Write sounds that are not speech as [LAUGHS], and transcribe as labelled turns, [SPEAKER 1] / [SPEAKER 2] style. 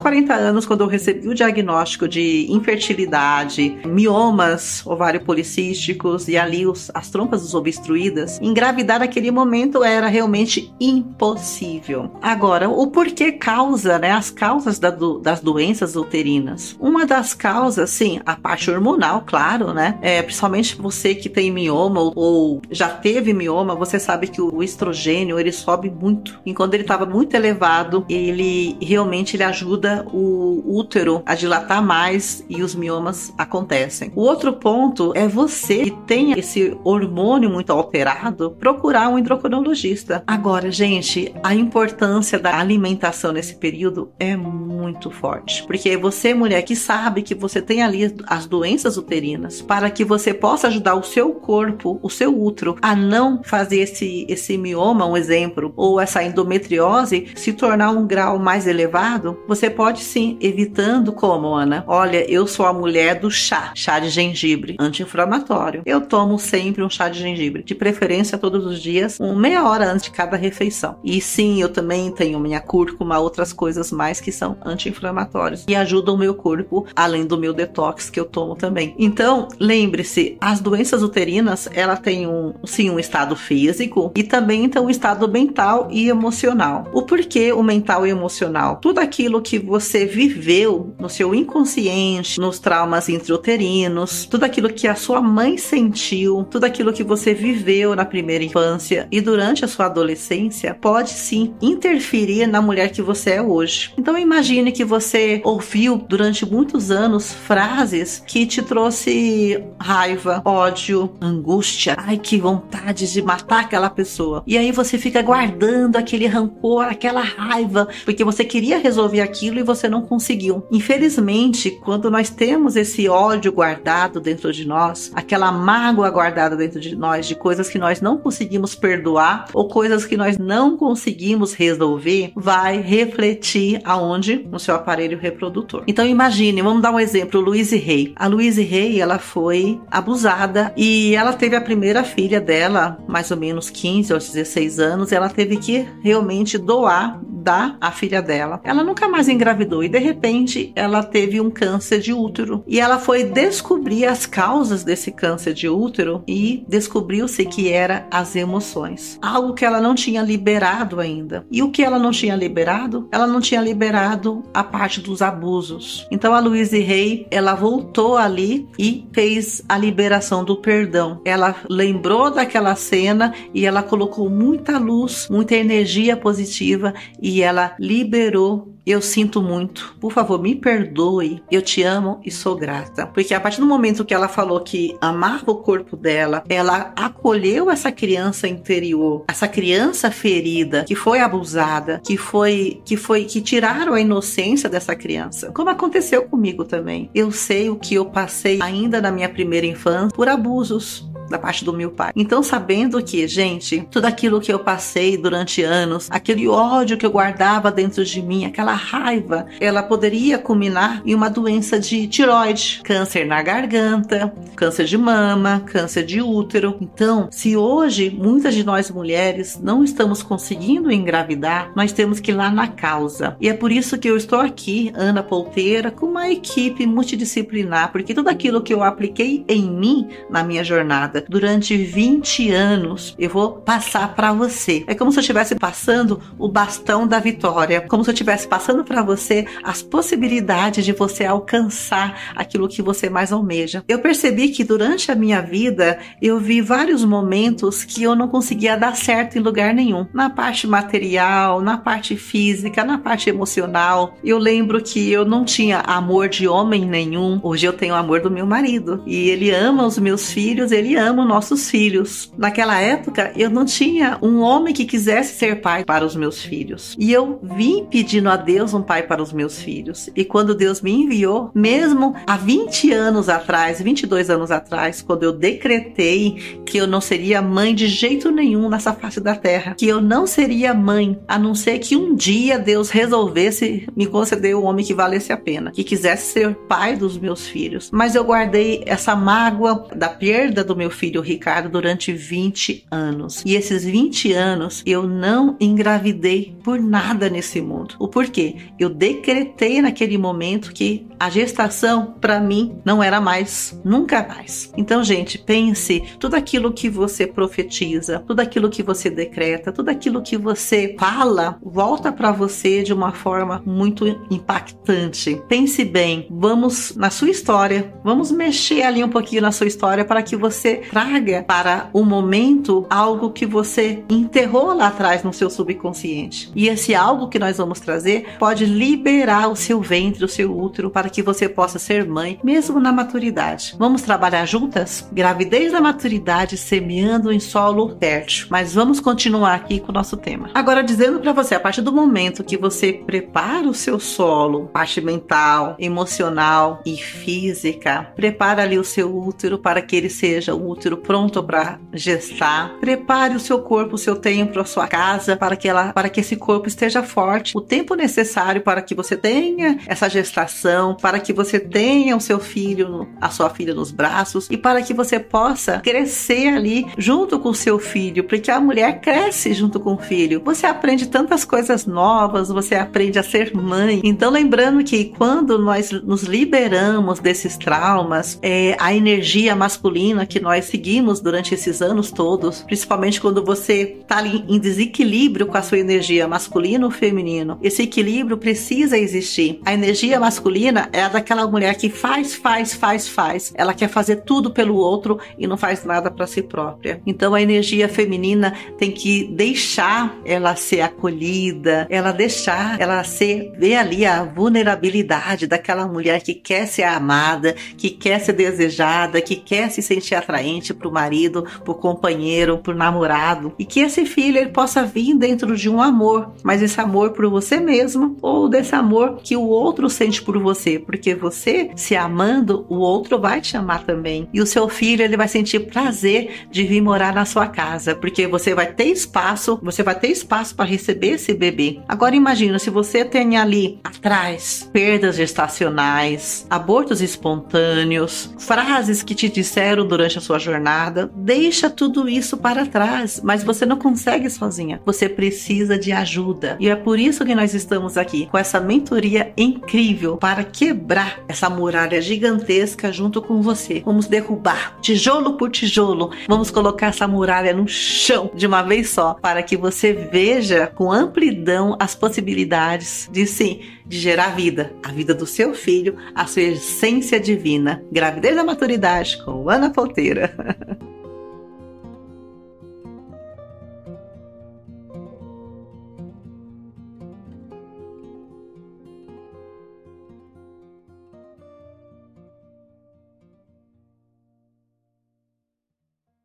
[SPEAKER 1] 40 anos, quando eu recebi o diagnóstico de infertilidade, miomas ovário policísticos e ali os, as trompas obstruídas, engravidar naquele momento era realmente impossível. Agora, o porquê causa, né? As causas da do, das doenças uterinas. Uma das causas, sim, a parte hormonal, claro, né? É, principalmente você que tem mioma ou, ou já teve mioma, você sabe que o estrogênio ele sobe muito. E quando ele estava muito elevado, ele realmente ele ajuda o útero a dilatar mais e os miomas acontecem. O outro ponto é você que tem esse hormônio muito alterado, procurar um endocrinologista. Agora, gente, a importância da alimentação nesse período é muito forte, porque você, mulher, que sabe que você tem ali as doenças uterinas, para que você possa ajudar o seu corpo, o seu útero, a não fazer esse, esse mioma, um exemplo, ou essa endometriose se tornar um grau mais elevado, você pode sim, evitando como, Ana? Olha, eu sou a mulher do chá, chá de gengibre, anti-inflamatório. Eu tomo sempre um chá de gengibre, de preferência todos os dias, uma meia hora antes de cada refeição. E sim, eu também tenho minha cúrcuma, outras coisas mais que são anti-inflamatórios e ajudam o meu corpo, além do meu detox que eu tomo também. Então, lembre-se, as doenças uterinas, ela tem um, sim, um estado físico e também tem um estado mental e emocional. O porquê o mental e emocional? Tudo aquilo que você viveu no seu inconsciente, nos traumas intrauterinos, tudo aquilo que a sua mãe sentiu, tudo aquilo que você viveu na primeira infância e durante a sua adolescência pode sim interferir na mulher que você é hoje. Então imagine que você ouviu durante muitos anos frases que te trouxe raiva, ódio, angústia, ai que vontade de matar aquela pessoa. E aí você fica guardando aquele rancor, aquela raiva, porque você queria resolver aquilo e você não conseguiu. Infelizmente, quando nós temos esse ódio guardado dentro de nós, aquela mágoa guardada dentro de nós de coisas que nós não conseguimos perdoar ou coisas que nós não conseguimos resolver, vai refletir aonde? No seu aparelho reprodutor. Então imagine, vamos dar um exemplo, Louise Rey. A Louise Rey, ela foi abusada e ela teve a primeira filha dela, mais ou menos 15 ou 16 anos, ela teve que realmente doar dar a filha dela. Ela nunca mais engravidou e de repente ela teve um câncer de útero e ela foi descobrir as causas desse câncer de útero e descobriu-se que era as emoções, algo que ela não tinha liberado ainda. E o que ela não tinha liberado? Ela não tinha liberado a parte dos abusos. Então a Louise Rey, ela voltou ali e fez a liberação do perdão. Ela lembrou daquela cena e ela colocou muita luz, muita energia positiva e e ela liberou. Eu sinto muito. Por favor, me perdoe. Eu te amo e sou grata. Porque a partir do momento que ela falou que amava o corpo dela, ela acolheu essa criança interior, essa criança ferida, que foi abusada, que foi que foi que tiraram a inocência dessa criança. Como aconteceu comigo também. Eu sei o que eu passei ainda na minha primeira infância por abusos, da parte do meu pai. Então, sabendo que, gente, tudo aquilo que eu passei durante anos, aquele ódio que eu guardava dentro de mim, aquela raiva, ela poderia culminar em uma doença de tiroide, câncer na garganta, câncer de mama, câncer de útero. Então, se hoje muitas de nós mulheres não estamos conseguindo engravidar, nós temos que ir lá na causa. E é por isso que eu estou aqui, Ana Polteira, com uma equipe multidisciplinar, porque tudo aquilo que eu apliquei em mim na minha jornada durante 20 anos, eu vou passar para você. É como se eu estivesse passando o bastão da vitória, como se eu estivesse passando para você as possibilidades de você alcançar aquilo que você mais almeja. Eu percebi que durante a minha vida eu vi vários momentos que eu não conseguia dar certo em lugar nenhum, na parte material, na parte física, na parte emocional. Eu lembro que eu não tinha amor de homem nenhum. Hoje eu tenho amor do meu marido e ele ama os meus filhos, ele ama amo nossos filhos. Naquela época, eu não tinha um homem que quisesse ser pai para os meus filhos. E eu vim pedindo a Deus um pai para os meus filhos. E quando Deus me enviou, mesmo há 20 anos atrás, 22 anos atrás, quando eu decretei que eu não seria mãe de jeito nenhum nessa face da terra, que eu não seria mãe, a não ser que um dia Deus resolvesse me conceder um homem que valesse a pena, que quisesse ser pai dos meus filhos. Mas eu guardei essa mágoa da perda do meu filho Ricardo durante 20 anos. E esses 20 anos eu não engravidei por nada nesse mundo. O porquê? Eu decretei naquele momento que a gestação para mim não era mais, nunca mais. Então, gente, pense tudo aquilo que você profetiza, tudo aquilo que você decreta, tudo aquilo que você fala, volta para você de uma forma muito impactante. Pense bem, vamos na sua história, vamos mexer ali um pouquinho na sua história para que você traga para o momento algo que você enterrou lá atrás no seu subconsciente. E esse algo que nós vamos trazer pode liberar o seu ventre, o seu útero, para que você possa ser mãe, mesmo na maturidade. Vamos trabalhar juntas? Gravidez da maturidade semeando em solo fértil. Mas vamos continuar aqui com o nosso tema. Agora, dizendo para você, a partir do momento que você prepara o seu solo, parte mental, emocional e física, prepara ali o seu útero para que ele seja um útero pronto para gestar. Prepare o seu corpo, o seu templo, a sua casa para que ela, para que esse corpo esteja forte, o tempo necessário para que você tenha essa gestação, para que você tenha o seu filho, a sua filha nos braços e para que você possa crescer ali junto com o seu filho, porque a mulher cresce junto com o filho. Você aprende tantas coisas novas, você aprende a ser mãe. Então, lembrando que quando nós nos liberamos desses traumas, é, a energia masculina que nós seguimos durante esses anos todos, principalmente quando você está ali em desequilíbrio com a sua energia masculina ou feminino, esse equilíbrio precisa existir. A energia masculina é a daquela mulher que faz, faz, faz, faz. Ela quer fazer tudo pelo outro e não faz nada para si própria. Então a energia feminina tem que deixar ela ser acolhida, ela deixar ela ser ver ali a vulnerabilidade daquela mulher que quer ser amada, que quer ser desejada, que quer se sentir atraente para o marido, para o companheiro, para o namorado e que esse filho ele possa vir dentro de um amor, mas esse amor por você mesmo ou desse amor que o outro sente por você, porque você se amando, o outro vai te amar também. E o seu filho, ele vai sentir prazer de vir morar na sua casa, porque você vai ter espaço, você vai ter espaço para receber esse bebê. Agora imagina se você tem ali atrás perdas gestacionais, abortos espontâneos, frases que te disseram durante a sua jornada, deixa tudo isso para trás, mas você não consegue sozinha. Você precisa de ajuda. E é por isso que nós estamos aqui com essa mentoria incrível para quebrar essa muralha gigantesca junto com você. Vamos derrubar tijolo por tijolo. Vamos colocar essa muralha no chão de uma vez só, para que você veja com amplidão as possibilidades de sim, de gerar vida, a vida do seu filho, a sua essência divina. Gravidez da maturidade com Ana Ponteira. [LAUGHS]